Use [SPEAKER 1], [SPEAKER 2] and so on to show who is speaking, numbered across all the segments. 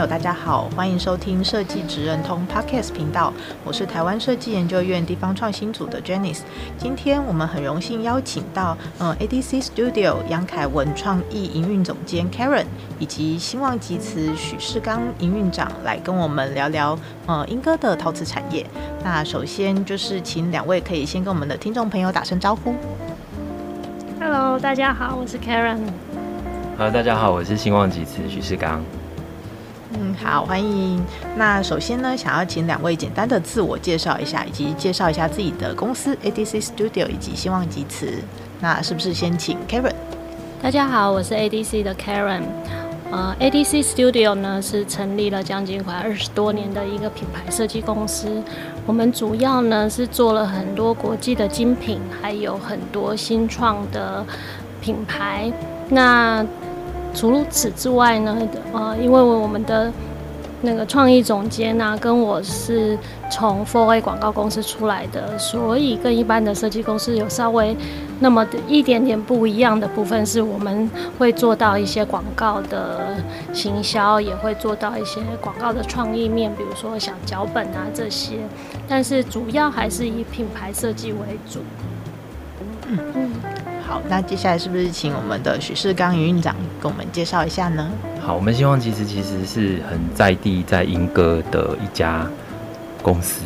[SPEAKER 1] 友，大家好，欢迎收听设计职人通 Podcast 频道，我是台湾设计研究院地方创新组的 Janice。今天我们很荣幸邀请到，嗯，ADC Studio 杨凯文创意营运总监 Karen，以及新旺集瓷许世刚营运长来跟我们聊聊，呃、嗯，莺歌的陶瓷产业。那首先就是请两位可以先跟我们的听众朋友打声招呼。
[SPEAKER 2] Hello，大家好，我是 Karen。
[SPEAKER 3] Hello，大家好，我是新旺集瓷许世刚。
[SPEAKER 1] 嗯，好，欢迎。那首先呢，想要请两位简单的自我介绍一下，以及介绍一下自己的公司 ADC Studio 以及希望集瓷。那是不是先请 Karen？
[SPEAKER 2] 大家好，我是 ADC 的 Karen。呃，ADC Studio 呢是成立了将近快二十多年的一个品牌设计公司。我们主要呢是做了很多国际的精品，还有很多新创的品牌。那除此之外呢，呃，因为我们的那个创意总监呢、跟我是从 4A 广告公司出来的，所以跟一般的设计公司有稍微那么一点点不一样的部分，是我们会做到一些广告的行销，也会做到一些广告的创意面，比如说小脚本啊这些，但是主要还是以品牌设计为主。
[SPEAKER 1] 好，那接下来是不是请我们的许世刚营运长给我们介绍一下呢？
[SPEAKER 3] 好，我们希望其实其实是很在地，在莺歌的一家公司。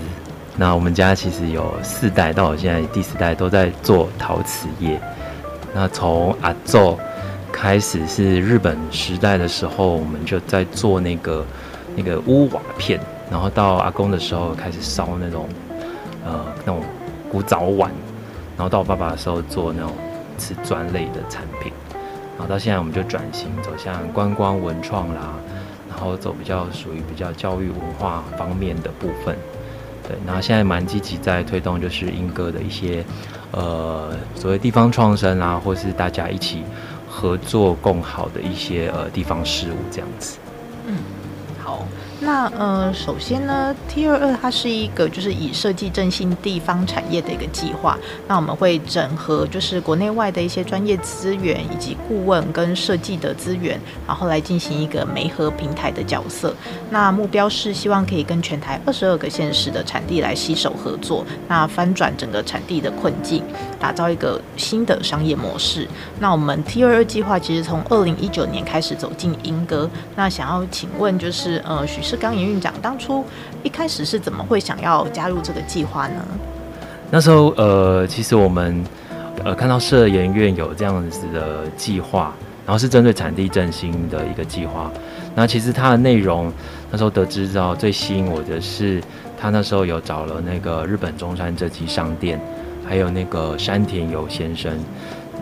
[SPEAKER 3] 那我们家其实有四代，到我现在第四代都在做陶瓷业。那从阿祖开始是日本时代的时候，我们就在做那个那个屋瓦片，然后到阿公的时候开始烧那种呃那种古早碗，然后到我爸爸的时候做那种。瓷砖类的产品，然后到现在我们就转型走向观光文创啦，然后走比较属于比较教育文化方面的部分，对，然后现在蛮积极在推动就是莺歌的一些呃所谓地方创生啊，或是大家一起合作共好的一些呃地方事务这样子。
[SPEAKER 1] 嗯，好。那呃，首先呢，T22 它是一个就是以设计振兴地方产业的一个计划。那我们会整合就是国内外的一些专业资源以及顾问跟设计的资源，然后来进行一个媒合平台的角色。那目标是希望可以跟全台二十二个县市的产地来携手合作，那翻转整个产地的困境，打造一个新的商业模式。那我们 T22 计划其实从二零一九年开始走进莺歌。那想要请问就是呃许刚营运长当初一开始是怎么会想要加入这个计划呢？
[SPEAKER 3] 那时候呃，其实我们呃看到社研院有这样子的计划，然后是针对产地振兴的一个计划。那其实它的内容那时候得知到最吸引我的是，他那时候有找了那个日本中山织机商店，还有那个山田有先生。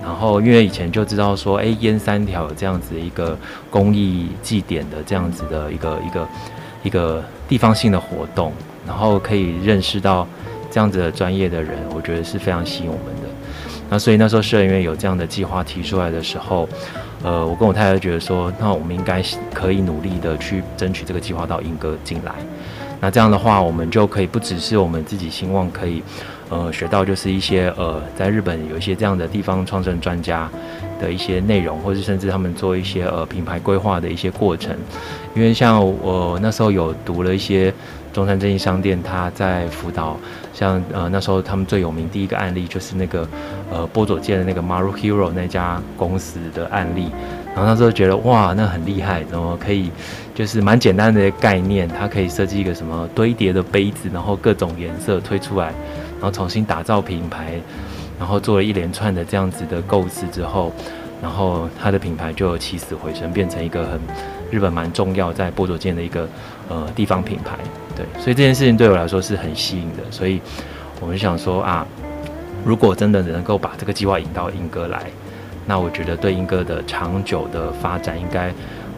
[SPEAKER 3] 然后，因为以前就知道说，哎，烟三条有这样子一个工艺祭典的这样子的一个一个一个地方性的活动，然后可以认识到这样子的专业的人，我觉得是非常吸引我们的。那所以那时候社研院有这样的计划提出来的时候，呃，我跟我太太觉得说，那我们应该可以努力的去争取这个计划到英歌进来。那这样的话，我们就可以不只是我们自己兴旺可以。呃，学到就是一些呃，在日本有一些这样的地方创生专家的一些内容，或者甚至他们做一些呃品牌规划的一些过程。因为像我那时候有读了一些中山织机商店，他在辅导，像呃那时候他们最有名第一个案例就是那个呃波佐见的那个 Maru Hero 那家公司的案例。然后那时候觉得哇，那很厉害，怎么可以就是蛮简单的概念，它可以设计一个什么堆叠的杯子，然后各种颜色推出来。然后重新打造品牌，然后做了一连串的这样子的构思之后，然后他的品牌就起死回生，变成一个很日本蛮重要在波佐间的一个呃地方品牌。对，所以这件事情对我来说是很吸引的。所以我们想说啊，如果真的能够把这个计划引到英歌来，那我觉得对英歌的长久的发展应该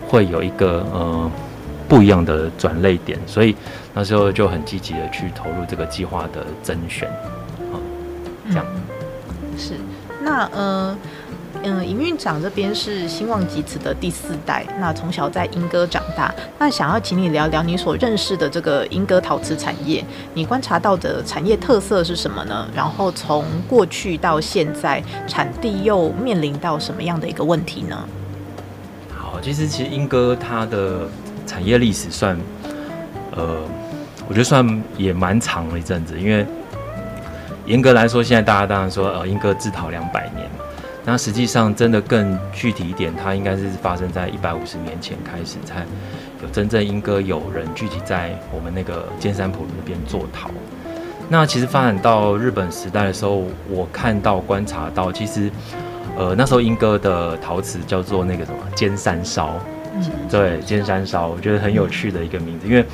[SPEAKER 3] 会有一个呃不一样的转捩点，所以那时候就很积极的去投入这个计划的甄选，啊，这
[SPEAKER 1] 样、是那呃。嗯，营运长这边是兴旺集瓷的第四代，那从小在莺歌长大，那想要请你聊聊你所认识的这个莺歌陶瓷产业，你观察到的产业特色是什么呢？然后从过去到现在，产地又面临到什么样的一个问题呢？
[SPEAKER 3] 好，其实其实莺歌它的产业历史算，呃，我觉得算也蛮长了一阵子，因为严格来说，现在大家当然说，呃，英歌自陶两百年嘛。那实际上，真的更具体一点，它应该是发生在一百五十年前开始，才有真正英歌有人聚集在我们那个尖山浦那边做陶。那其实发展到日本时代的时候，我看到观察到，其实呃那时候英歌的陶瓷叫做那个什么尖山烧，嗯，对，尖山烧，我觉得很有趣的一个名字，因为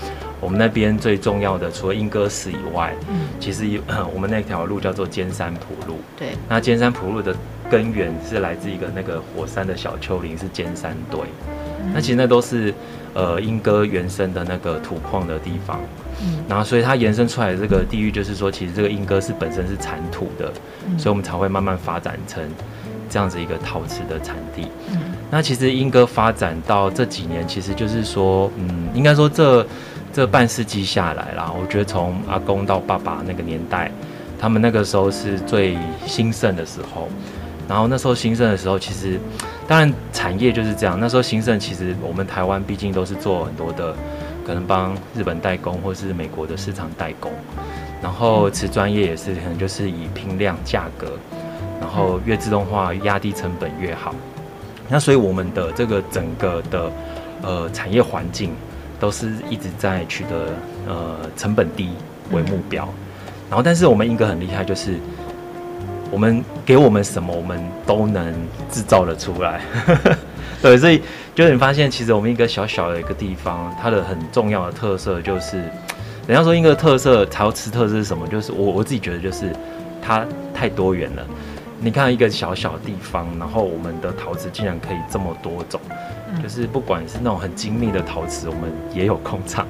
[SPEAKER 3] 我们那边最重要的除了莺歌寺以外，嗯，其实有 我们那条路叫做尖山埔路，
[SPEAKER 1] 对，
[SPEAKER 3] 那尖山埔路的。根源是来自一个那个火山的小丘陵，是尖山堆。嗯、那其实那都是呃莺歌原生的那个土矿的地方。嗯，然后所以它延伸出来的这个地域，就是说其实这个莺歌是本身是产土的，嗯、所以我们才会慢慢发展成这样子一个陶瓷的产地。嗯，那其实莺歌发展到这几年，其实就是说，嗯，应该说这这半世纪下来啦，我觉得从阿公到爸爸那个年代，他们那个时候是最兴盛的时候。然后那时候兴盛的时候，其实当然产业就是这样。那时候兴盛，其实我们台湾毕竟都是做很多的，可能帮日本代工或是美国的市场代工。然后瓷专业也是可能就是以拼量价格，然后越自动化压低成本越好。那所以我们的这个整个的呃产业环境都是一直在取得呃成本低为目标。然后但是我们莺歌很厉害，就是。我们给我们什么，我们都能制造的出来。对，所以就是你发现，其实我们一个小小的一个地方，它的很重要的特色就是，人家说一个特色，陶瓷特色是什么？就是我我自己觉得，就是它太多元了。你看一个小小地方，然后我们的陶瓷竟然可以这么多种，就是不管是那种很精密的陶瓷，我们也有工厂。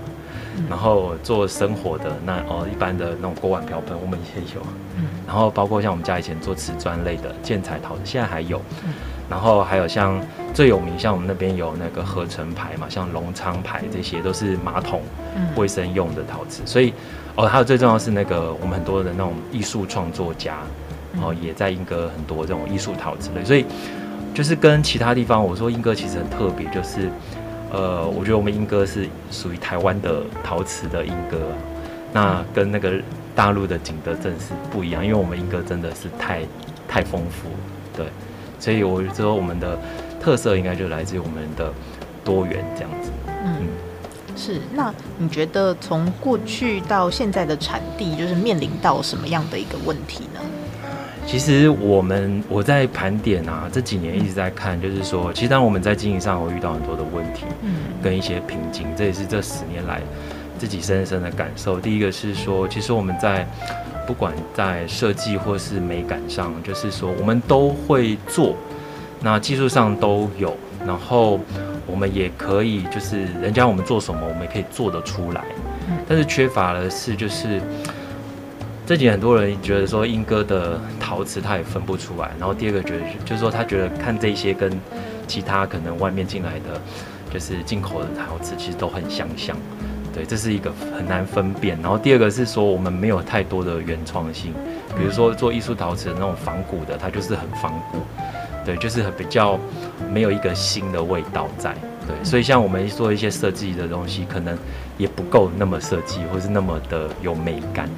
[SPEAKER 3] 然后做生活的那哦，一般的那种锅碗瓢盆，我们也有。嗯。然后包括像我们家以前做瓷砖类的建材陶瓷，现在还有。嗯。然后还有像最有名，像我们那边有那个合成牌嘛，像龙昌牌，这些都是马桶、卫生用的陶瓷。所以哦，还有最重要的是那个我们很多的那种艺术创作家，然后也在英歌很多这种艺术陶瓷类。所以就是跟其他地方，我说英歌其实很特别，就是。呃，我觉得我们英歌是属于台湾的陶瓷的英歌，那跟那个大陆的景德镇是不一样，因为我们英歌真的是太太丰富，对，所以我觉得我们的特色应该就来自于我们的多元这样子。嗯，
[SPEAKER 1] 是。那你觉得从过去到现在的产地，就是面临到什么样的一个问题呢？
[SPEAKER 3] 其实我们我在盘点啊，这几年一直在看，就是说，其实当我们在经营上会遇到很多的问题，嗯，跟一些瓶颈，这也是这十年来自己深深的感受。第一个是说，其实我们在不管在设计或是美感上，就是说我们都会做，那技术上都有，然后我们也可以，就是人家我们做什么，我们也可以做得出来，但是缺乏的是就是。这几年很多人觉得说英哥的陶瓷他也分不出来，然后第二个觉得就是说他觉得看这些跟其他可能外面进来的就是进口的陶瓷其实都很相像，对，这是一个很难分辨。然后第二个是说我们没有太多的原创性，比如说做艺术陶瓷的那种仿古的，它就是很仿古，对，就是很比较没有一个新的味道在，对，所以像我们做一些设计的东西，可能也不够那么设计，或是那么的有美感。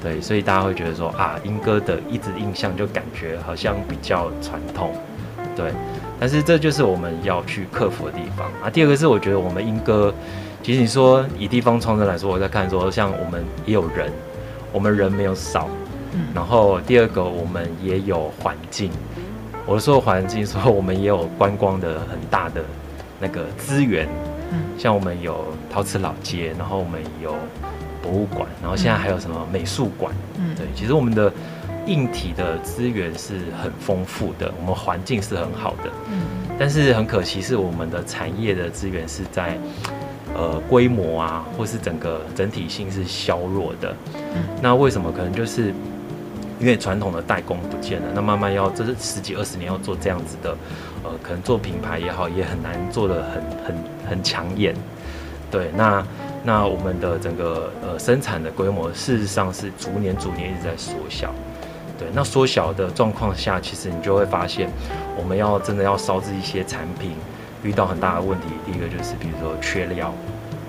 [SPEAKER 3] 对，所以大家会觉得说啊，英歌的一直印象就感觉好像比较传统，对。但是这就是我们要去克服的地方啊。第二个是我觉得我们英歌，其实你说以地方创生来说，我在看说像我们也有人，我们人没有少，嗯。然后第二个我们也有环境，我说环境说我们也有观光的很大的那个资源，嗯。像我们有陶瓷老街，然后我们有。博物馆，然后现在还有什么美术馆？嗯，对，其实我们的硬体的资源是很丰富的，我们环境是很好的，嗯，但是很可惜是我们的产业的资源是在呃规模啊，或是整个整体性是削弱的，嗯，那为什么？可能就是因为传统的代工不见了，那慢慢要这是十几二十年要做这样子的，呃，可能做品牌也好，也很难做的很很很抢眼，对，那。那我们的整个呃生产的规模，事实上是逐年逐年一直在缩小。对，那缩小的状况下，其实你就会发现，我们要真的要烧制一些产品，遇到很大的问题。第一个就是比如说缺料，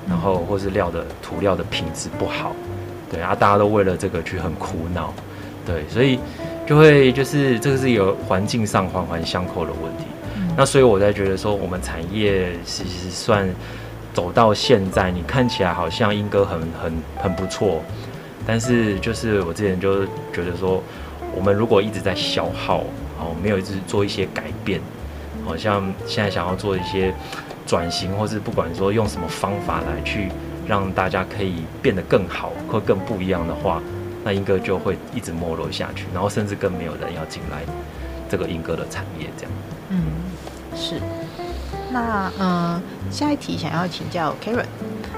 [SPEAKER 3] 然后或是料的涂料的品质不好，对啊，大家都为了这个去很苦恼。对，所以就会就是这个是一个环境上环环相扣的问题。那所以我在觉得说，我们产业其实算。走到现在，你看起来好像英哥很很很不错，但是就是我之前就觉得说，我们如果一直在消耗，哦，没有一直做一些改变，好像现在想要做一些转型，或是不管说用什么方法来去让大家可以变得更好或更不一样的话，那英哥就会一直没落下去，然后甚至更没有人要进来这个英哥的产业这样。
[SPEAKER 1] 嗯，是。那呃，下一题想要请教 Karen。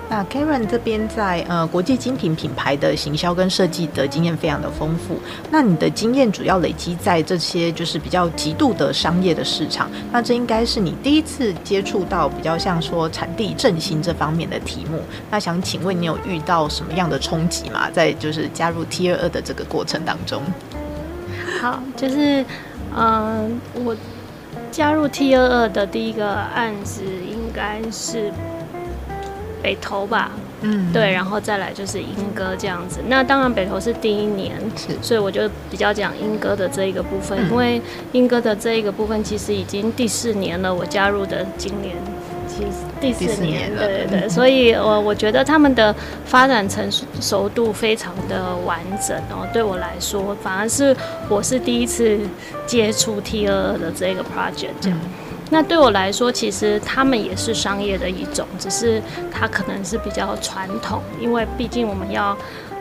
[SPEAKER 1] 那 Karen 这边在呃国际精品品牌的行销跟设计的经验非常的丰富。那你的经验主要累积在这些就是比较极度的商业的市场。那这应该是你第一次接触到比较像说产地振兴这方面的题目。那想请问你有遇到什么样的冲击吗？在就是加入 T 二二的这个过程当中？
[SPEAKER 2] 好，就是嗯、我。加入 T 二二的第一个案子应该是北投吧，嗯，对，然后再来就是英歌这样子。那当然北投是第一年，是，所以我就比较讲英歌的这一个部分，嗯、因为英歌的这一个部分其实已经第四年了，我加入的今年。第四年，了年对对对，嗯、所以我我觉得他们的发展成熟度非常的完整哦。对我来说，反而是我是第一次接触 T 二二的这个 project 这样。嗯、那对我来说，其实他们也是商业的一种，只是它可能是比较传统，因为毕竟我们要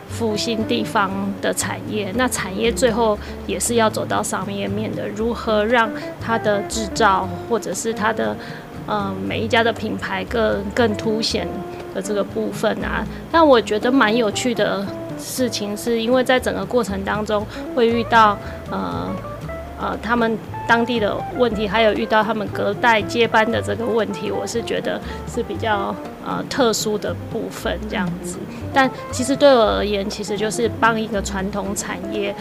[SPEAKER 2] 复兴地方的产业，那产业最后也是要走到商业面的，如何让它的制造或者是它的。嗯，每一家的品牌更更凸显的这个部分啊，但我觉得蛮有趣的事情，是因为在整个过程当中会遇到呃呃他们当地的问题，还有遇到他们隔代接班的这个问题，我是觉得是比较呃特殊的部分这样子。但其实对我而言，其实就是帮一个传统产业，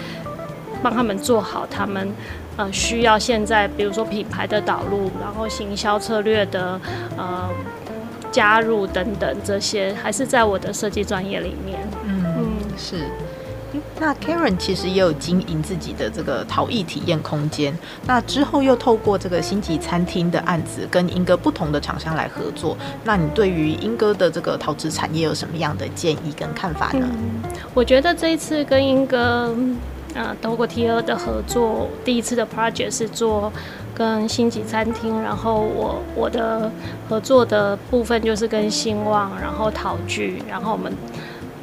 [SPEAKER 2] 帮他们做好他们。呃，需要现在比如说品牌的导入，然后行销策略的呃加入等等这些，还是在我的设计专业里面。嗯嗯，
[SPEAKER 1] 是。那 Karen 其实也有经营自己的这个陶艺体验空间，那之后又透过这个星级餐厅的案子，跟英哥不同的厂商来合作。那你对于英哥的这个陶瓷产业有什么样的建议跟看法呢？
[SPEAKER 2] 嗯，我觉得这一次跟莺歌。呃，透过 T 二的合作，第一次的 project 是做跟星级餐厅，然后我我的合作的部分就是跟兴旺，然后陶具，然后我们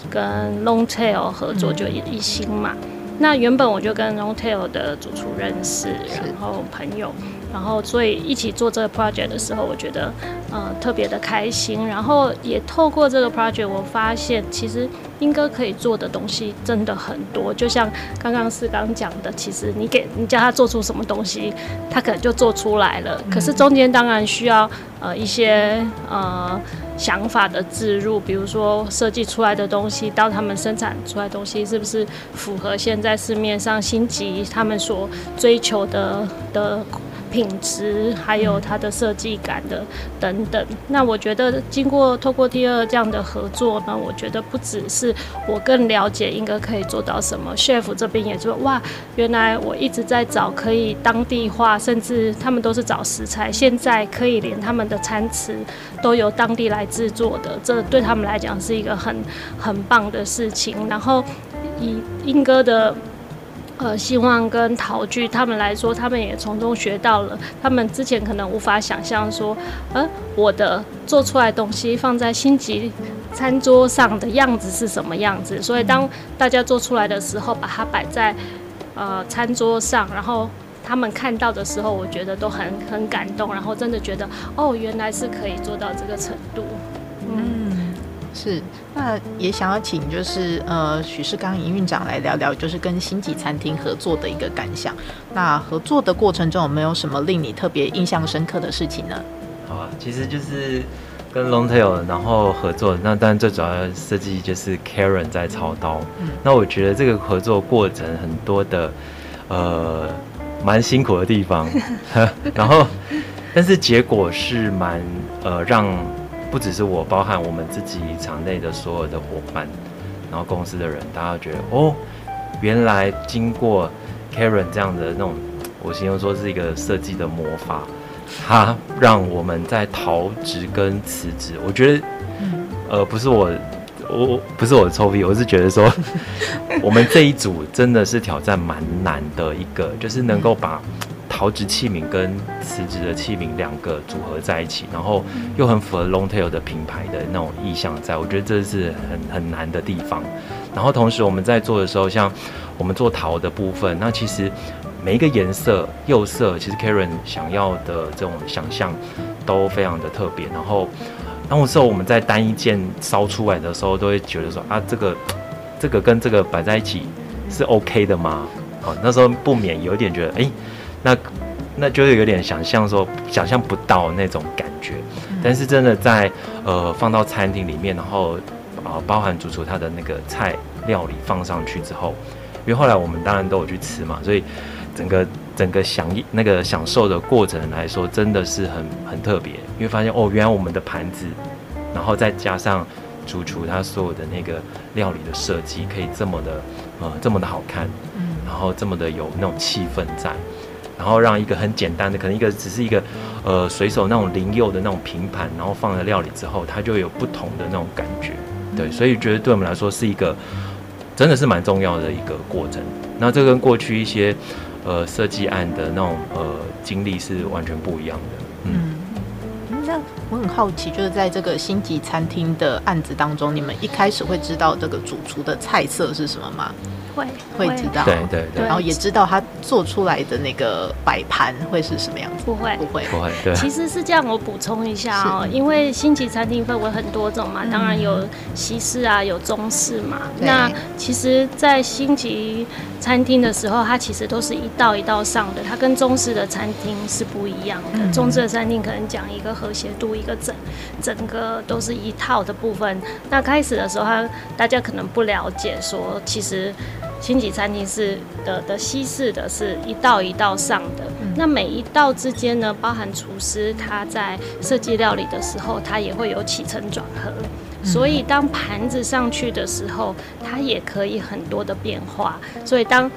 [SPEAKER 2] 跟 Longtail 合作就一一星嘛。嗯、那原本我就跟 Longtail 的主厨认识，然后朋友。然后，所以一起做这个 project 的时候，我觉得呃特别的开心。然后也透过这个 project，我发现其实莺歌可以做的东西真的很多。就像刚刚是刚讲的，其实你给你叫他做出什么东西，他可能就做出来了。可是中间当然需要呃一些呃想法的置入，比如说设计出来的东西到他们生产出来的东西是不是符合现在市面上星级他们所追求的的。品质还有它的设计感的等等，那我觉得经过透过 T 二这样的合作呢，我觉得不只是我更了解应该可以做到什么，chef 这边也说哇，原来我一直在找可以当地化，甚至他们都是找食材，现在可以连他们的餐词都由当地来制作的，这对他们来讲是一个很很棒的事情。然后以英哥的。呃，兴旺跟陶具他们来说，他们也从中学到了，他们之前可能无法想象说，呃，我的做出来东西放在星级餐桌上的样子是什么样子。所以当大家做出来的时候，把它摆在呃餐桌上，然后他们看到的时候，我觉得都很很感动，然后真的觉得哦，原来是可以做到这个程度。
[SPEAKER 1] 是。那也想要请就是呃许世刚营运长来聊聊，就是跟星级餐厅合作的一个感想。那合作的过程中有没有什么令你特别印象深刻的事情呢？
[SPEAKER 3] 好啊，其实就是。跟 Longtail 然后合作，那当然最主要的设计就是 Karen 在操刀。嗯，那我觉得这个合作过程很多的，呃，蛮辛苦的地方。然后，但是结果是蛮呃，让不只是我，包含我们自己场内的所有的伙伴，然后公司的人，大家觉得哦，原来经过 Karen 这样的那种，我形容说是一个设计的魔法。它让我们在逃职跟辞职，我觉得，呃，不是我，我不是我的臭屁，我是觉得说，我们这一组真的是挑战蛮难的一个，就是能够把陶质器皿跟瓷质的器皿两个组合在一起，然后又很符合 Longtail 的品牌的那种意象，在我觉得这是很很难的地方。然后同时我们在做的时候，像我们做陶的部分，那其实。每一个颜色、釉色，其实 Karen 想要的这种想象都非常的特别。然后，那时候我们在单一件烧出来的时候，都会觉得说啊，这个、这个跟这个摆在一起是 OK 的吗？哦，那时候不免有点觉得，哎，那那就是有点想象说，想象不到那种感觉。但是真的在呃放到餐厅里面，然后啊、呃、包含主厨他的那个菜料理放上去之后，因为后来我们当然都有去吃嘛，所以。整个整个享那个享受的过程来说，真的是很很特别，因为发现哦，原来我们的盘子，然后再加上主厨他所有的那个料理的设计，可以这么的呃这么的好看，嗯，然后这么的有那种气氛在，然后让一个很简单的，可能一个只是一个呃随手那种灵釉的那种平盘，然后放了料理之后，它就有不同的那种感觉，对，所以觉得对我们来说是一个真的是蛮重要的一个过程。那这跟过去一些。呃，设计案的那种呃经历是完全不一样的。嗯，
[SPEAKER 1] 那我很好奇，就是在这个星级餐厅的案子当中，你们一开始会知道这个主厨的菜色是什么吗？
[SPEAKER 2] 会
[SPEAKER 1] 会知道，
[SPEAKER 3] 对对对，
[SPEAKER 1] 然后也知道他做出来的那个摆盘会是什么样子。
[SPEAKER 2] 不会
[SPEAKER 1] 不会
[SPEAKER 3] 不会，对。
[SPEAKER 2] 其实是这样，我补充一下哦，因为星级餐厅分为很多种嘛，当然有西式啊，有中式嘛。那其实，在星级餐厅的时候，它其实都是一道一道上的，它跟中式的餐厅是不一样的。中式的餐厅可能讲一个和谐度，一个整整个都是一套的部分。那开始的时候，他大家可能不了解，说其实。星级餐厅是的的西式的是一道一道上的，嗯、那每一道之间呢，包含厨师他在设计料理的时候，他也会有起承转合，嗯、所以当盘子上去的时候，它也可以很多的变化。所以当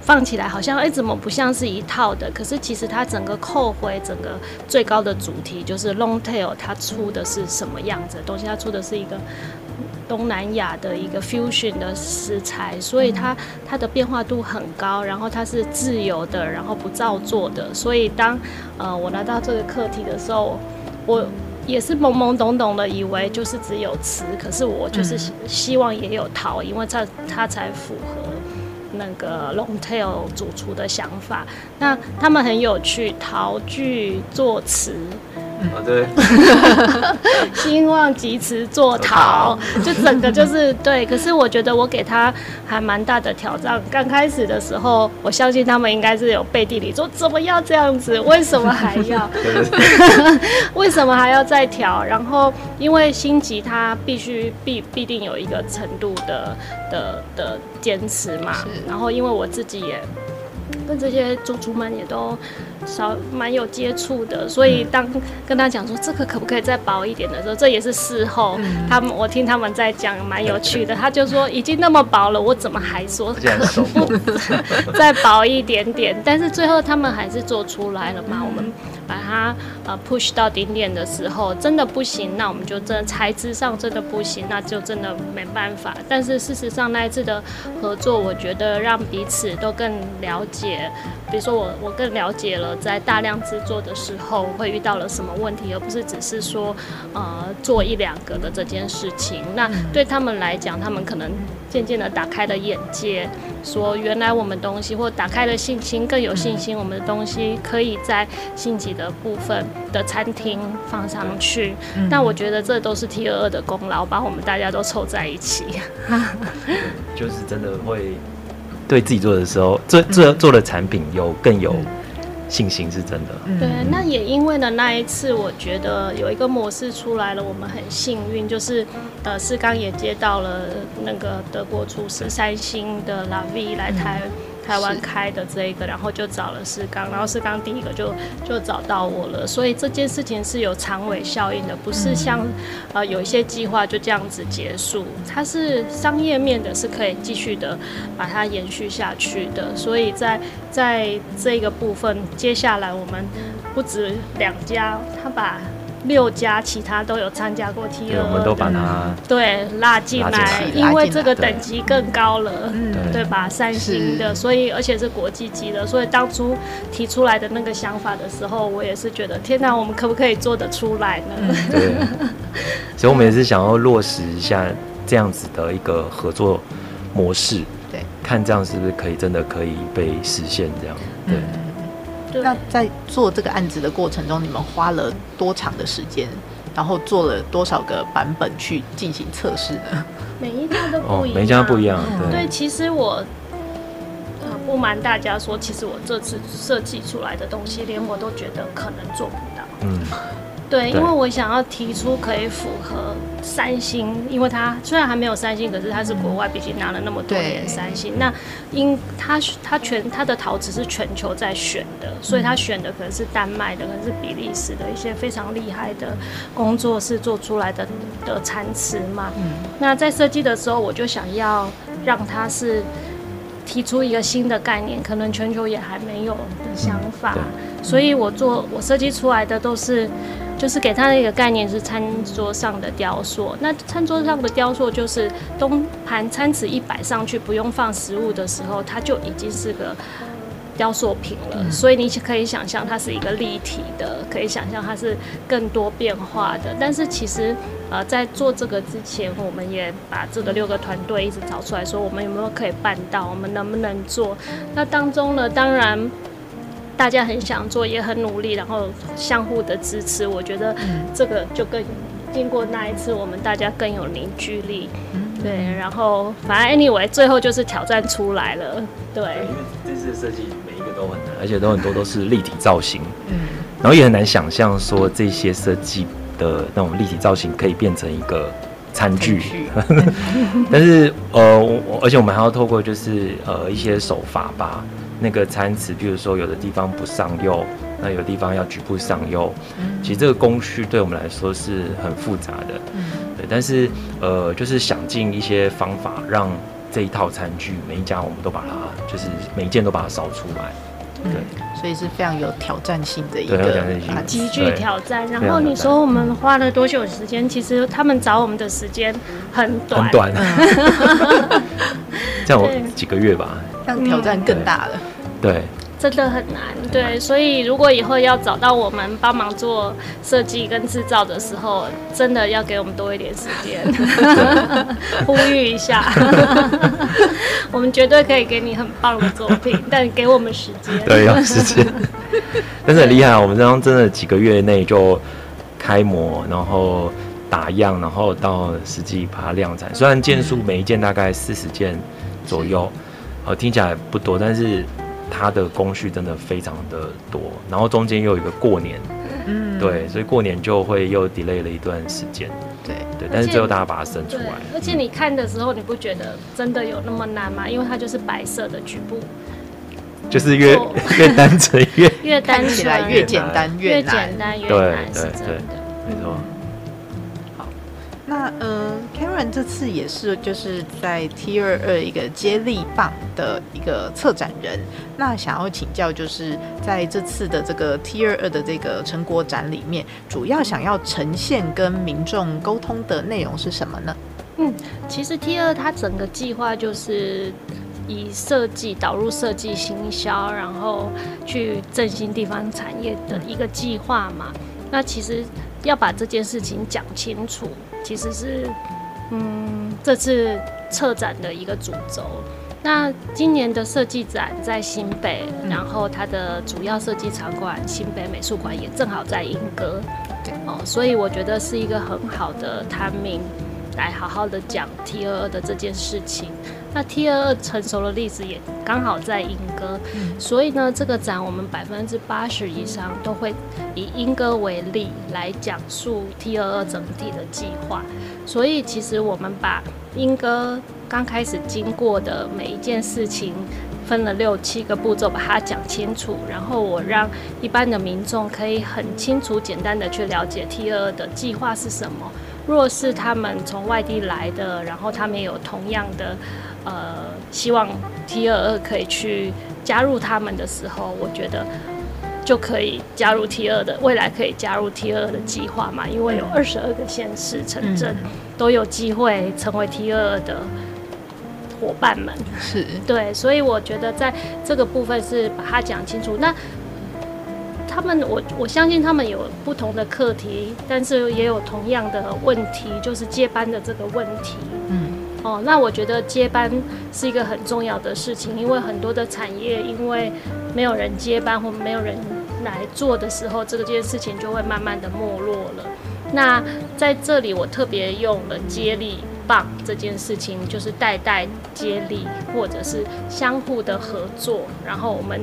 [SPEAKER 2] 放起来好像哎、欸，怎么不像是一套的？可是其实它整个扣回整个最高的主题就是 Longtail，它出的是什么样子的东西？它出的是一个。东南亚的一个 fusion 的食材，所以它它的变化度很高，然后它是自由的，然后不造作的。所以当呃我拿到这个课题的时候，我也是懵懵懂懂的以为就是只有瓷，可是我就是希望也有陶，因为它它才符合那个 Longtail 主厨的想法。那他们很有趣，陶具做瓷。
[SPEAKER 3] 啊，对，
[SPEAKER 2] 兴旺集瓷做陶，就整个就是对。可是我觉得我给他还蛮大的挑战。刚开始的时候，我相信他们应该是有背地里说，怎么要这样子？为什么还要？为什么还要再调？然后因为星级它必须必必定有一个程度的的的坚持嘛。然后因为我自己也。跟这些主厨们也都少蛮有接触的，所以当跟他讲说这个可不可以再薄一点的时候，这也是事后，嗯、他们我听他们在讲蛮有趣的。他就说已经那么薄了，我怎么还说可不 再薄一点点？但是最后他们还是做出来了嘛。我们把它呃 push 到顶点的时候，真的不行，那我们就真的材质上真的不行，那就真的没办法。但是事实上那一次的合作，我觉得让彼此都更了。解，比如说我我更了解了在大量制作的时候会遇到了什么问题，而不是只是说呃做一两个的这件事情。那对他们来讲，他们可能渐渐的打开了眼界，说原来我们东西或打开了信心，更有信心，我们的东西可以在星级的部分的餐厅放上去。那我觉得这都是 T 二二的功劳，把我们大家都凑在一起。
[SPEAKER 3] 就是真的会对自己做的时候，做做做的产品有更有信心，是真的。
[SPEAKER 2] 对，那也因为呢，那一次我觉得有一个模式出来了，我们很幸运，就是呃，世刚也接到了那个德国厨师三星的 La Vie 来台。台湾开的这一个，然后就找了世刚，然后世刚第一个就就找到我了，所以这件事情是有长尾效应的，不是像呃有一些计划就这样子结束，它是商业面的，是可以继续的把它延续下去的，所以在在这个部分，接下来我们不止两家，他把。六家其他都有参加过 T22，
[SPEAKER 3] 我们都把它
[SPEAKER 2] 对拉进来，因为这个等级更高了，对，对吧？三星的，所以而且是国际级的，所以当初提出来的那个想法的时候，我也是觉得天哪，我们可不可以做得出来呢？
[SPEAKER 3] 对，所以我们也是想要落实一下这样子的一个合作模式，对，看这样是不是可以真的可以被实现这样，对。
[SPEAKER 1] 那在做这个案子的过程中，你们花了多长的时间？然后做了多少个版本去进行测试呢？
[SPEAKER 2] 每一家都不一样，
[SPEAKER 3] 哦、每一家不一样。对，
[SPEAKER 2] 对其实我呃不瞒大家说，其实我这次设计出来的东西，连我都觉得可能做不到。嗯。对，因为我想要提出可以符合三星，因为它虽然还没有三星，可是它是国外，毕竟拿了那么多年三星。那因它它全它的陶瓷是全球在选的，所以它选的可能是丹麦的，可能是比利时的一些非常厉害的工作室做出来的的残瓷嘛。嗯那在设计的时候，我就想要让它是提出一个新的概念，可能全球也还没有的想法，所以我做我设计出来的都是。就是给他的一个概念是餐桌上的雕塑，那餐桌上的雕塑就是东盘餐瓷一摆上去，不用放食物的时候，它就已经是个雕塑品了。所以你可以想象它是一个立体的，可以想象它是更多变化的。但是其实呃，在做这个之前，我们也把这个六个团队一直找出来说，我们有没有可以办到，我们能不能做？那当中呢，当然。大家很想做，也很努力，然后相互的支持，我觉得这个就更经过那一次，我们大家更有凝聚力。对，然后反正 anyway，最后就是挑战出来了。对，
[SPEAKER 3] 因为这次的设计每一个都很难，而且都很多都是立体造型。嗯，然后也很难想象说这些设计的那种立体造型可以变成一个餐具。但是呃，而且我们还要透过就是呃一些手法吧。那个餐瓷，比如说有的地方不上釉，那有的地方要局部上釉。其实这个工序对我们来说是很复杂的。对，但是呃，就是想尽一些方法，让这一套餐具每一家我们都把它，就是每一件都把它烧出来。对，
[SPEAKER 1] 所以是非常有挑战性的一个，
[SPEAKER 2] 极具挑战。然后你说我们花了多久时间？其实他们找我们的时间很短，
[SPEAKER 3] 很短。这样我几个月吧。
[SPEAKER 1] 让挑战更大了，
[SPEAKER 3] 对，
[SPEAKER 2] 真的很难，对，所以如果以后要找到我们帮忙做设计跟制造的时候，真的要给我们多一点时间，呼吁一下，我们绝对可以给你很棒的作品，但给我们时间，
[SPEAKER 3] 对，要时间，但是很厉害啊，我们这样真的几个月内就开模，然后打样，然后到实际把它量产，虽然件数每一件大概四十件左右。呃，听起来不多，但是它的工序真的非常的多，然后中间又有一个过年，嗯，对，所以过年就会又 delay 了一段时间，对对，但是最后大家把它生出来。
[SPEAKER 2] 而且你看的时候，你不觉得真的有那么难吗？因为它就是白色的局部，
[SPEAKER 3] 就是越 越单纯越
[SPEAKER 2] 越单
[SPEAKER 1] 起来越简单越难，
[SPEAKER 2] 越简单越难，是真的，
[SPEAKER 3] 没错。
[SPEAKER 1] 那呃，Karen 这次也是就是在 T 二二一个接力棒的一个策展人。那想要请教，就是在这次的这个 T 二二的这个成果展里面，主要想要呈现跟民众沟通的内容是什么呢？
[SPEAKER 2] 嗯，其实 T22 它整个计划就是以设计导入设计行销，然后去振兴地方产业的一个计划嘛。那其实要把这件事情讲清楚，其实是嗯这次策展的一个主轴。那今年的设计展在新北，然后它的主要设计场馆新北美术馆也正好在莺歌，哦，所以我觉得是一个很好的 timing 来好好的讲 T 二二的这件事情。那 T 二二成熟的例子也刚好在莺歌，所以呢，这个展我们百分之八十以上都会以莺歌为例来讲述 T 二二整体的计划。所以其实我们把莺歌刚开始经过的每一件事情，分了六七个步骤，把它讲清楚，然后我让一般的民众可以很清楚、简单的去了解 T 二二的计划是什么。若是他们从外地来的，然后他们也有同样的呃希望 T 二二可以去加入他们的时候，我觉得就可以加入 T 二的未来可以加入 T 二的计划嘛，因为有二十二个县市城镇都有机会成为 T 二的。伙伴们是对，所以我觉得在这个部分是把它讲清楚。那他们，我我相信他们有不同的课题，但是也有同样的问题，就是接班的这个问题。嗯，哦，那我觉得接班是一个很重要的事情，因为很多的产业因为没有人接班或没有人来做的时候，这个件事情就会慢慢的没落了。那在这里，我特别用了接力。棒这件事情就是代代接力，或者是相互的合作。然后我们，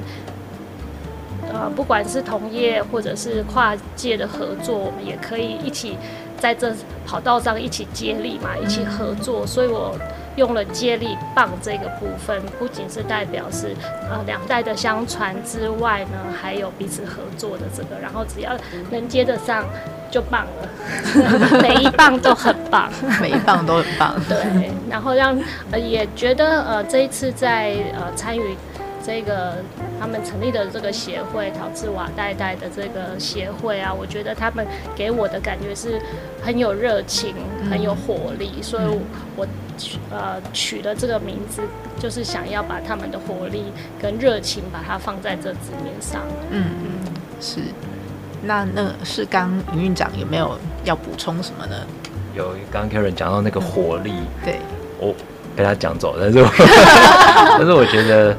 [SPEAKER 2] 呃，不管是同业或者是跨界的合作，我们也可以一起在这跑道上一起接力嘛，一起合作。所以我用了接力棒这个部分，不仅是代表是呃两代的相传之外呢，还有彼此合作的这个。然后只要能接得上。就棒了，每一棒都很棒，
[SPEAKER 1] 每一棒都很棒。
[SPEAKER 2] 对，然后让呃也觉得呃这一次在呃参与这个他们成立的这个协会陶瓷瓦代代的这个协会啊，我觉得他们给我的感觉是很有热情，很有活力，嗯、所以我取呃取了这个名字，就是想要把他们的活力跟热情把它放在这字面上。
[SPEAKER 1] 嗯嗯，是。那那是刚营运长有没有要补充什么呢？
[SPEAKER 3] 有，刚刚 Karen 讲到那个活力，
[SPEAKER 1] 嗯、对，
[SPEAKER 3] 我被他讲走了，但是我，但是我觉得，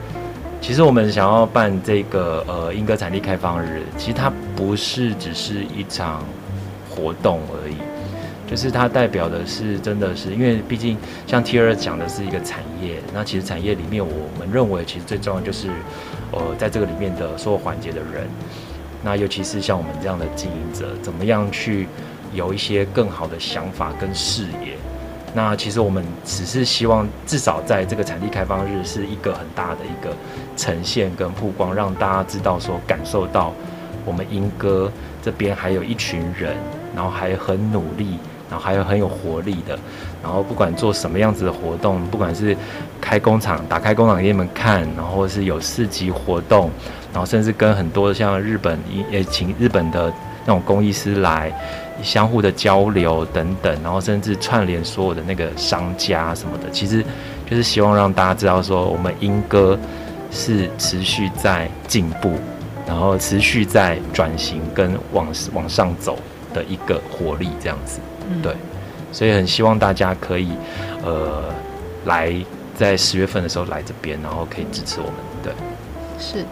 [SPEAKER 3] 其实我们想要办这个呃英歌产地开放日，其实它不是只是一场活动而已，就是它代表的是真的是，因为毕竟像 T 二讲的是一个产业，那其实产业里面我们认为其实最重要就是呃在这个里面的所有环节的人。那尤其是像我们这样的经营者，怎么样去有一些更好的想法跟视野？那其实我们只是希望，至少在这个产地开放日是一个很大的一个呈现跟曝光，让大家知道说，感受到我们莺歌这边还有一群人，然后还很努力，然后还有很有活力的，然后不管做什么样子的活动，不管是开工厂，打开工厂给你们看，然后是有市集活动。然后甚至跟很多像日本也请日本的那种工艺师来相互的交流等等，然后甚至串联所有的那个商家什么的，其实就是希望让大家知道说，我们英歌是持续在进步，然后持续在转型跟往往上走的一个活力这样子。对，所以很希望大家可以呃来在十月份的时候来这边，然后可以支持我们。对，
[SPEAKER 1] 是。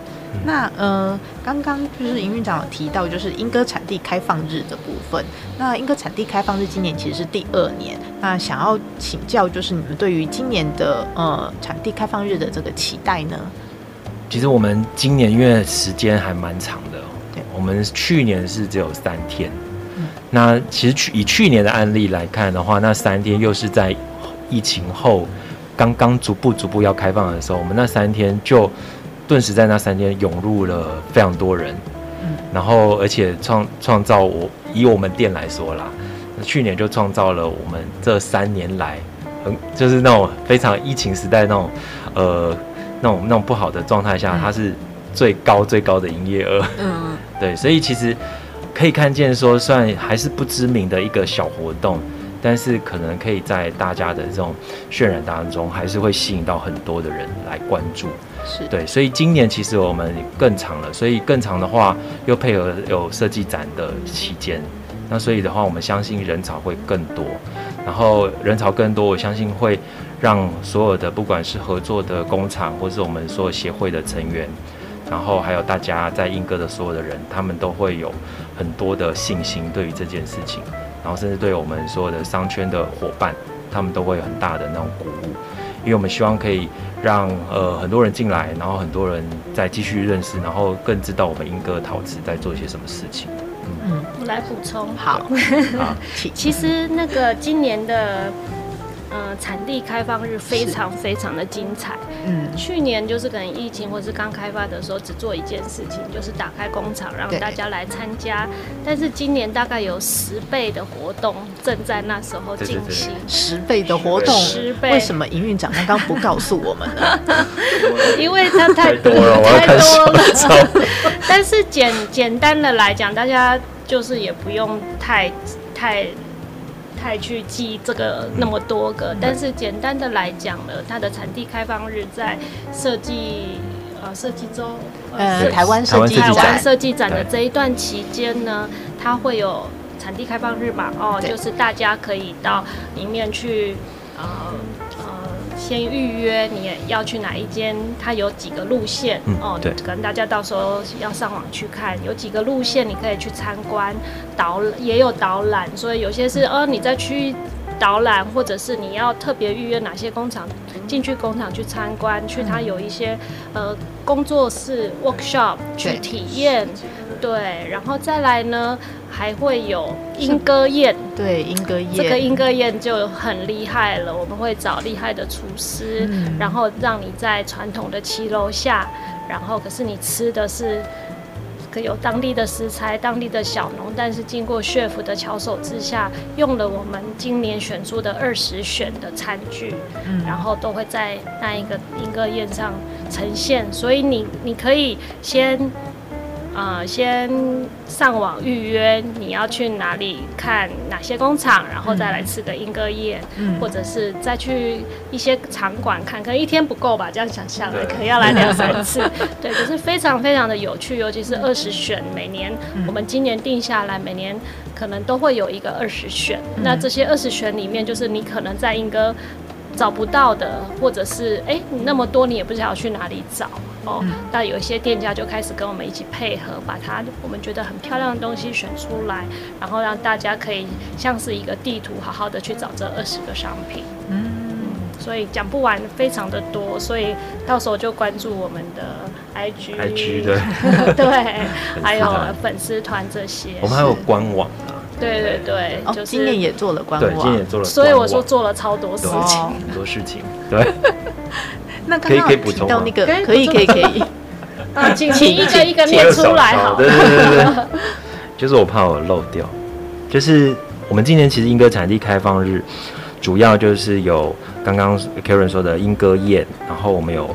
[SPEAKER 1] 那呃，刚刚就是营运长有提到，就是莺歌产地开放日的部分。那莺歌产地开放日今年其实是第二年。那想要请教，就是你们对于今年的呃产地开放日的这个期待呢？
[SPEAKER 3] 其实我们今年因为时间还蛮长的，对，我们去年是只有三天。嗯，那其实去以去年的案例来看的话，那三天又是在疫情后刚刚逐步逐步要开放的时候，我们那三天就。顿时在那三天涌入了非常多人，嗯，然后而且创创造我以我们店来说啦，去年就创造了我们这三年来很就是那种非常疫情时代那种呃那种那种不好的状态下，它是最高最高的营业额，嗯，对，所以其实可以看见说，虽然还是不知名的一个小活动，但是可能可以在大家的这种渲染当中，还是会吸引到很多的人来关注。对，所以今年其实我们更长了，所以更长的话又配合有设计展的期间，那所以的话，我们相信人潮会更多，然后人潮更多，我相信会让所有的不管是合作的工厂，或是我们所有协会的成员，然后还有大家在莺歌的所有的人，他们都会有很多的信心对于这件事情，然后甚至对我们所有的商圈的伙伴，他们都会有很大的那种鼓舞。因为我们希望可以让呃很多人进来，然后很多人再继续认识，然后更知道我们英歌陶瓷在做一些什么事情。
[SPEAKER 2] 嗯，我来补充。
[SPEAKER 1] 好，
[SPEAKER 3] 好，
[SPEAKER 2] 其实那个今年的。呃，产地开放日非常非常的精彩。嗯，去年就是可能疫情或是刚开发的时候，只做一件事情，就是打开工厂让大家来参加。但是今年大概有十倍的活动正在那时候进行。
[SPEAKER 1] 十倍的活动，
[SPEAKER 2] 十倍。
[SPEAKER 1] 为什么营运长刚刚不告诉我们呢？
[SPEAKER 2] 因为他太多了，太多了。但是简简单的来讲，大家就是也不用太太。太去记这个那么多个，但是简单的来讲呢，它的产地开放日在设计呃设计周
[SPEAKER 1] 呃台湾设计
[SPEAKER 2] 台湾设计展的这一段期间呢，它会有产地开放日嘛？哦，就是大家可以到里面去呃。先预约你要去哪一间，它有几个路线、嗯、哦，对，可能大家到时候要上网去看，有几个路线你可以去参观，导也有导览，所以有些是呃你在去导览，或者是你要特别预约哪些工厂进去工厂去参观，去它有一些呃工作室 workshop 去体验。对，然后再来呢，还会有莺歌宴。
[SPEAKER 1] 对，莺歌宴，
[SPEAKER 2] 这个莺歌宴就很厉害了。我们会找厉害的厨师，嗯、然后让你在传统的骑楼下，然后可是你吃的是可有当地的食材、当地的小农，但是经过 chef 的巧手之下，用了我们今年选出的二十选的餐具，嗯、然后都会在那一个莺歌宴上呈现。所以你你可以先。呃，先上网预约你要去哪里看哪些工厂，然后再来吃个莺歌宴，嗯、或者是再去一些场馆看，可能一天不够吧？这样想下来，可能要来两三次。对，可是非常非常的有趣，尤其是二十选，每年我们今年定下来，每年可能都会有一个二十选。嗯、那这些二十选里面，就是你可能在莺歌找不到的，或者是哎、欸，你那么多，你也不知道去哪里找。哦，那有一些店家就开始跟我们一起配合，把它我们觉得很漂亮的东西选出来，然后让大家可以像是一个地图，好好的去找这二十个商品。嗯，所以讲不完，非常的多，所以到时候就关注我们的 IG，IG
[SPEAKER 3] 的，
[SPEAKER 2] 对，还有粉丝团这些。
[SPEAKER 3] 我们还有官网啊。
[SPEAKER 2] 对对对，
[SPEAKER 1] 就是今年也做了官网，
[SPEAKER 3] 对，今年也做了，
[SPEAKER 2] 所以我说做了超多事情，
[SPEAKER 3] 很多事情，对。
[SPEAKER 1] 那刚刚可以可以补充到那个，可以可以可以，
[SPEAKER 2] 啊，请请一个一个念出来好。
[SPEAKER 3] 对对对对，就是我怕我漏掉，就是我们今年其实英歌产地开放日，主要就是有刚刚 Karen 说的莺歌宴，然后我们有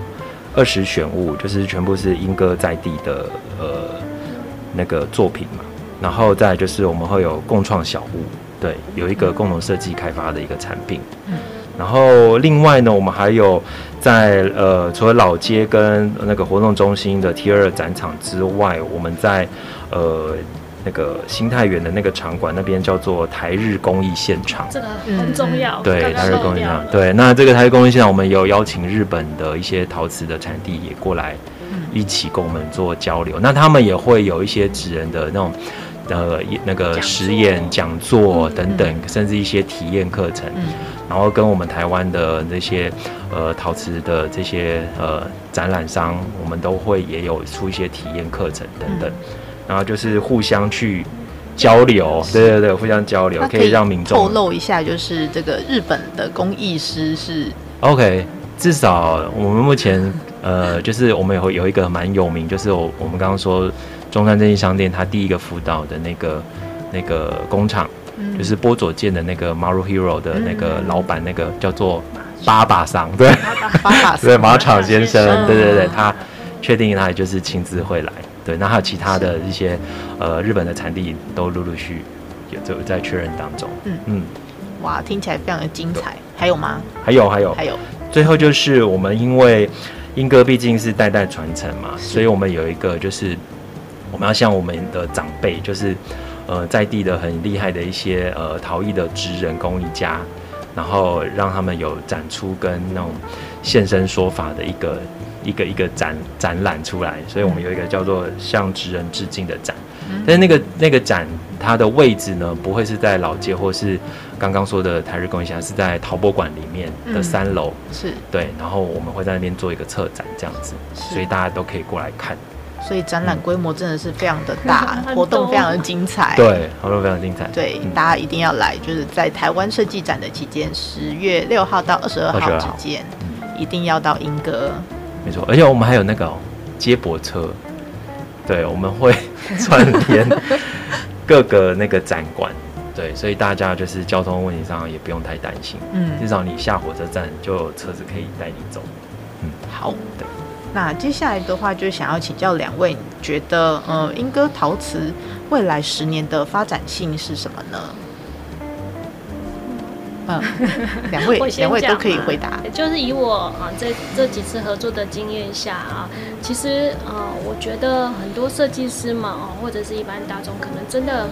[SPEAKER 3] 二十选物，就是全部是英歌在地的呃那个作品嘛，然后再就是我们会有共创小屋，对，有一个共同设计开发的一个产品，嗯，然后另外呢，我们还有。在呃，除了老街跟那个活动中心的 T 二展场之外，我们在呃那个新太原的那个场馆那边叫做台日公益现场，
[SPEAKER 2] 这个很重要。
[SPEAKER 3] 对，台日公益现场。对，那这个台日公益现场，我们有邀请日本的一些陶瓷的产地也过来一起跟我们做交流。嗯、那他们也会有一些职人的那种呃那个实验讲座等等，甚至一些体验课程。嗯。然后跟我们台湾的那些呃陶瓷的这些呃展览商，我们都会也有出一些体验课程等等，嗯、然后就是互相去交流，对对对，互相交流可以让民众
[SPEAKER 1] 透露一下，就是这个日本的工艺师是。
[SPEAKER 3] OK，至少我们目前呃就是我们有有一个蛮有名，就是我我们刚刚说中山正义商店，他第一个辅导的那个那个工厂。就是波佐见的那个 Maru Hero 的那个老板，那个叫做八把桑，对，
[SPEAKER 1] 八把
[SPEAKER 3] 对马场先生，对对对，他确定他也就是亲自会来，对，那还有其他的一些呃日本的产地都陆陆续续有就在确认当中，嗯。嗯，
[SPEAKER 1] 哇，听起来非常的精彩。还有吗？
[SPEAKER 3] 还有还有。
[SPEAKER 1] 还有，
[SPEAKER 3] 最后就是我们因为英歌毕竟是代代传承嘛，所以我们有一个就是我们要向我们的长辈，就是呃在地的很厉害的一些呃陶艺的职人工艺家，然后让他们有展出跟那种现身说法的一个一个一个展展览出来，所以我们有一个叫做向职人致敬的展。但是那个那个展，它的位置呢，不会是在老街，或是刚刚说的台日工艺乡，是在陶博馆里面的三楼。
[SPEAKER 1] 嗯、是
[SPEAKER 3] 对，然后我们会在那边做一个策展，这样子，所以大家都可以过来看。
[SPEAKER 1] 所以展览规模真的是非常的大，嗯、活动非常的精彩。
[SPEAKER 3] 对，活动非常精彩。
[SPEAKER 1] 对，嗯、大家一定要来，就是在台湾设计展的期间，十月六号到二十二号之间，嗯、一定要到英歌。
[SPEAKER 3] 没错，而且我们还有那个、哦、接驳车。对，我们会 串联各个那个展馆，对，所以大家就是交通问题上也不用太担心，嗯，至少你下火车站就有车子可以带你走，
[SPEAKER 1] 嗯，好的。那接下来的话，就想要请教两位，你觉得呃，英歌陶瓷未来十年的发展性是什么呢？嗯，两位两位都可以回答。
[SPEAKER 2] 就是以我啊这这几次合作的经验下啊，其实啊，我觉得很多设计师嘛，哦，或者是一般大众，可能真的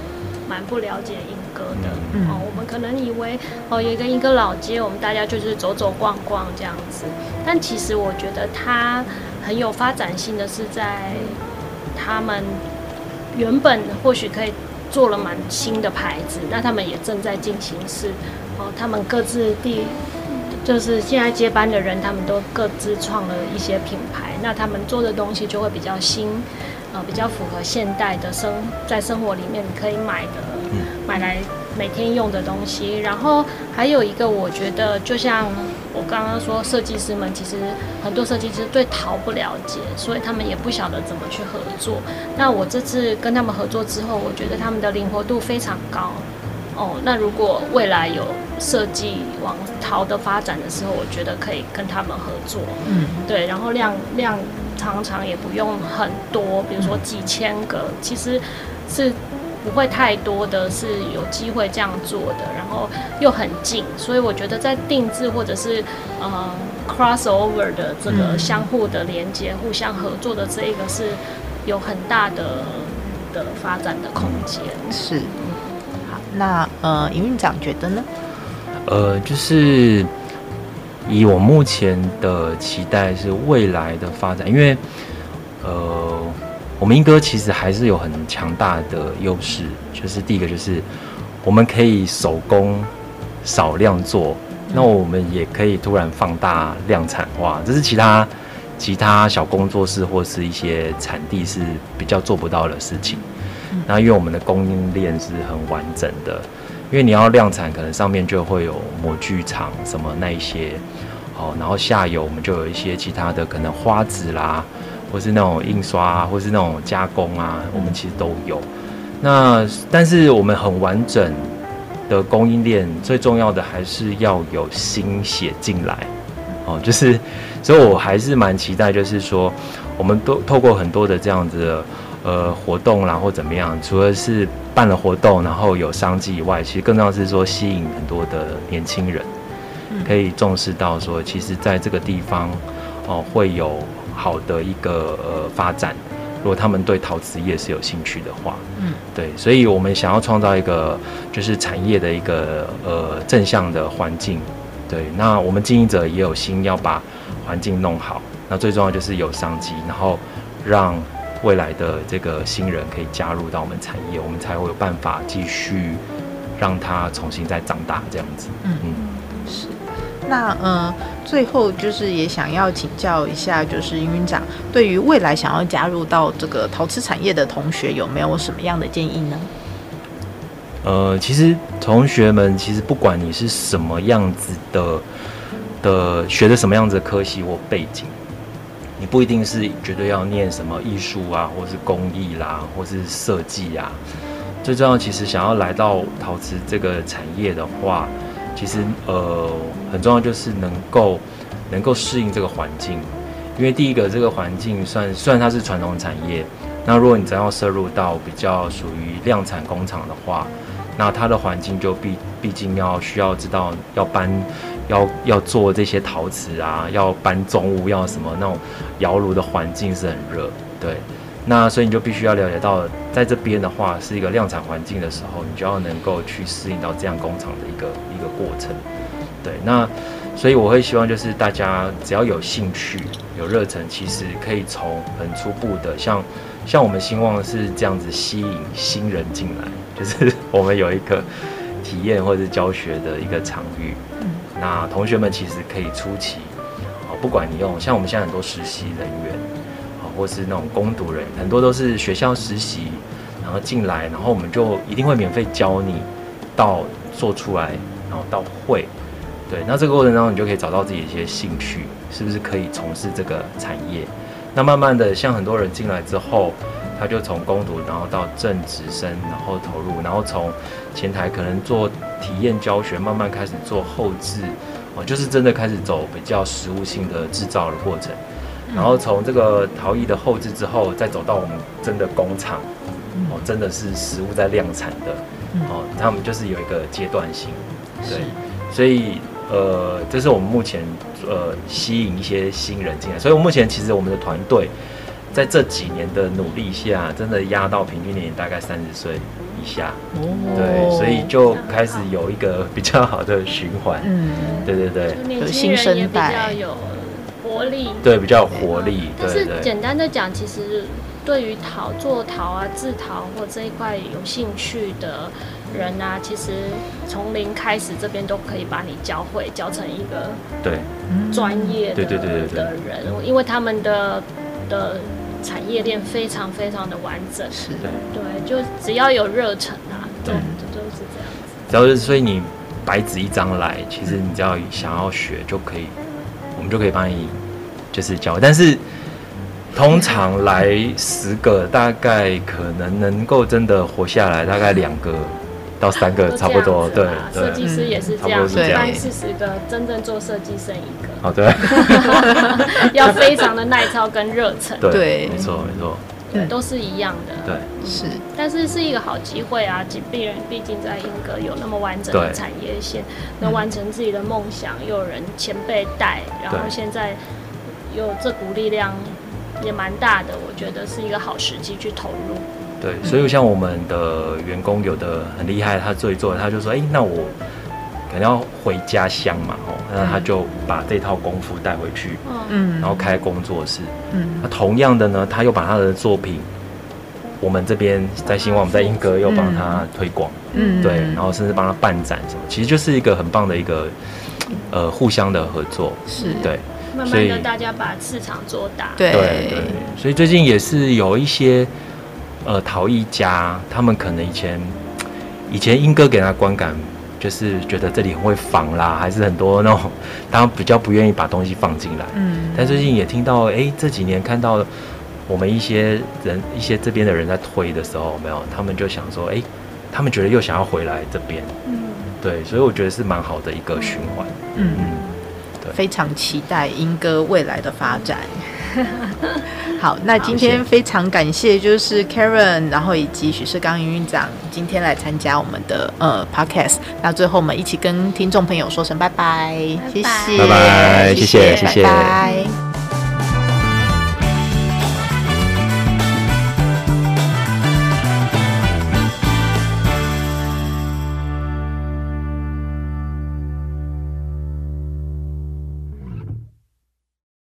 [SPEAKER 2] 蛮不了解英歌的。嗯，哦，我们可能以为哦，有一个莺歌老街，我们大家就是走走逛逛这样子。但其实我觉得它很有发展性的是在他们原本或许可以做了蛮新的牌子，那他们也正在进行式。哦，他们各自第就是现在接班的人，他们都各自创了一些品牌，那他们做的东西就会比较新，呃，比较符合现代的生在生活里面可以买的，买来每天用的东西。然后还有一个，我觉得就像我刚刚说，设计师们其实很多设计师对陶不了解，所以他们也不晓得怎么去合作。那我这次跟他们合作之后，我觉得他们的灵活度非常高。哦，那如果未来有设计往陶的发展的时候，我觉得可以跟他们合作。嗯，对，然后量量常常也不用很多，比如说几千个，其实是不会太多的，是有机会这样做的，然后又很近，所以我觉得在定制或者是呃 crossover 的这个相互的连接、互相合作的这一个是有很大的的发展的空间。
[SPEAKER 1] 是。好那呃，营运长觉得呢？
[SPEAKER 3] 呃，就是以我目前的期待是未来的发展，因为呃，我们英歌其实还是有很强大的优势，就是第一个就是我们可以手工少量做，那我们也可以突然放大量产化，这是其他其他小工作室或是一些产地是比较做不到的事情。那因为我们的供应链是很完整的，因为你要量产，可能上面就会有模具厂什么那一些，哦，然后下游我们就有一些其他的可能花籽啦，或是那种印刷啊，或是那种加工啊，我们其实都有。那但是我们很完整的供应链，最重要的还是要有心血进来，哦，就是，所以我还是蛮期待，就是说，我们都透过很多的这样子的。呃，活动然后怎么样？除了是办了活动，然后有商机以外，其实更重要是说吸引很多的年轻人，可以重视到说，其实在这个地方哦、呃、会有好的一个呃发展。如果他们对陶瓷业是有兴趣的话，嗯，对，所以我们想要创造一个就是产业的一个呃正向的环境。对，那我们经营者也有心要把环境弄好。那最重要就是有商机，然后让。未来的这个新人可以加入到我们产业，我们才会有办法继续让他重新再长大这样子。嗯嗯，
[SPEAKER 1] 是。那呃，最后就是也想要请教一下，就是营运长对于未来想要加入到这个陶瓷产业的同学，有没有什么样的建议呢？
[SPEAKER 3] 呃，其实同学们，其实不管你是什么样子的的学的什么样子的科系或背景。你不一定是绝对要念什么艺术啊，或是工艺啦，或是设计啊。最重要，其实想要来到陶瓷这个产业的话，其实呃很重要就是能够能够适应这个环境。因为第一个，这个环境算虽然它是传统产业，那如果你真要涉入到比较属于量产工厂的话，那它的环境就毕毕竟要需要知道要搬，要要做这些陶瓷啊，要搬重物，要什么那种窑炉的环境是很热，对。那所以你就必须要了解到，在这边的话是一个量产环境的时候，你就要能够去适应到这样工厂的一个一个过程。对，那所以我会希望就是大家只要有兴趣、有热忱，其实可以从很初步的，像像我们兴旺是这样子吸引新人进来，就是我们有一个体验或者是教学的一个场域。嗯，那同学们其实可以初期，哦，不管你用像我们现在很多实习人员。或是那种攻读人，很多都是学校实习，然后进来，然后我们就一定会免费教你到做出来，然后到会，对，那这个过程当中你就可以找到自己一些兴趣，是不是可以从事这个产业？那慢慢的，像很多人进来之后，他就从攻读，然后到正职生，然后投入，然后从前台可能做体验教学，慢慢开始做后制，哦，就是真的开始走比较实务性的制造的过程。然后从这个陶艺的后置之后，再走到我们真的工厂，哦，真的是实物在量产的，哦，他们就是有一个阶段性，对，所以呃，这是我们目前呃吸引一些新人进来，所以我目前其实我们的团队在这几年的努力下，真的压到平均年龄大概三十岁以下，对，所以就开始有一个比较好的循环，嗯，对对对，
[SPEAKER 2] 有新生代。活力。
[SPEAKER 3] 对，比较有活力，
[SPEAKER 2] 但是简单的讲，其实对于陶做陶啊、制陶或这一块有兴趣的人啊，其实从零开始这边都可以把你教会，教成一个对。专业的对对对对的人，因为他们的的产业链非常非常的完整，是。的，对，就只要有热忱啊，对，就都是这样子。
[SPEAKER 3] 只要是所以你白纸一张来，其实你只要想要学就可以，我们就可以帮你。就是教，但是通常来十个，大概可能能够真的活下来，大概两个到三个，差不多。对，
[SPEAKER 2] 设计师也是这样，一般四十个真正做设计剩一个。
[SPEAKER 3] 哦，对，
[SPEAKER 2] 要非常的耐操跟热忱。
[SPEAKER 3] 对，没错，没错。
[SPEAKER 2] 对，都是一样的。
[SPEAKER 3] 对，
[SPEAKER 2] 是。但是是一个好机会啊！紧闭人毕竟在英格有那么完整的产业线，能完成自己的梦想，又有人前辈带，然后现在。有这股力量也蛮大的，我觉得是一个好时机去投入。
[SPEAKER 3] 对，所以像我们的员工有的很厉害，他做一做，他就说：“哎、欸，那我可能要回家乡嘛，哦，那他就把这套功夫带回去，嗯，然后开工作室，嗯，那同样的呢，他又把他的作品，我们这边在兴旺，我们在英歌又帮他推广，嗯，对，然后甚至帮他办展什么，其实就是一个很棒的一个呃互相的合作，
[SPEAKER 2] 是。
[SPEAKER 3] 对。
[SPEAKER 2] 慢慢的，大家把市场做大。
[SPEAKER 3] 对。对，所以最近也是有一些呃陶艺家，他们可能以前以前英哥给他观感就是觉得这里很会仿啦，还是很多那种，他比较不愿意把东西放进来。嗯。但最近也听到，哎、欸，这几年看到我们一些人一些这边的人在推的时候，没有，他们就想说，哎、欸，他们觉得又想要回来这边。嗯。对，所以我觉得是蛮好的一个循环。嗯。嗯
[SPEAKER 1] 非常期待英哥未来的发展。好，那今天非常感谢，就是 Karen，然后以及许世刚营运长今天来参加我们的呃 Podcast。那最后我们一起跟听众朋友说声拜拜，谢谢，
[SPEAKER 3] 拜拜，谢谢，谢谢。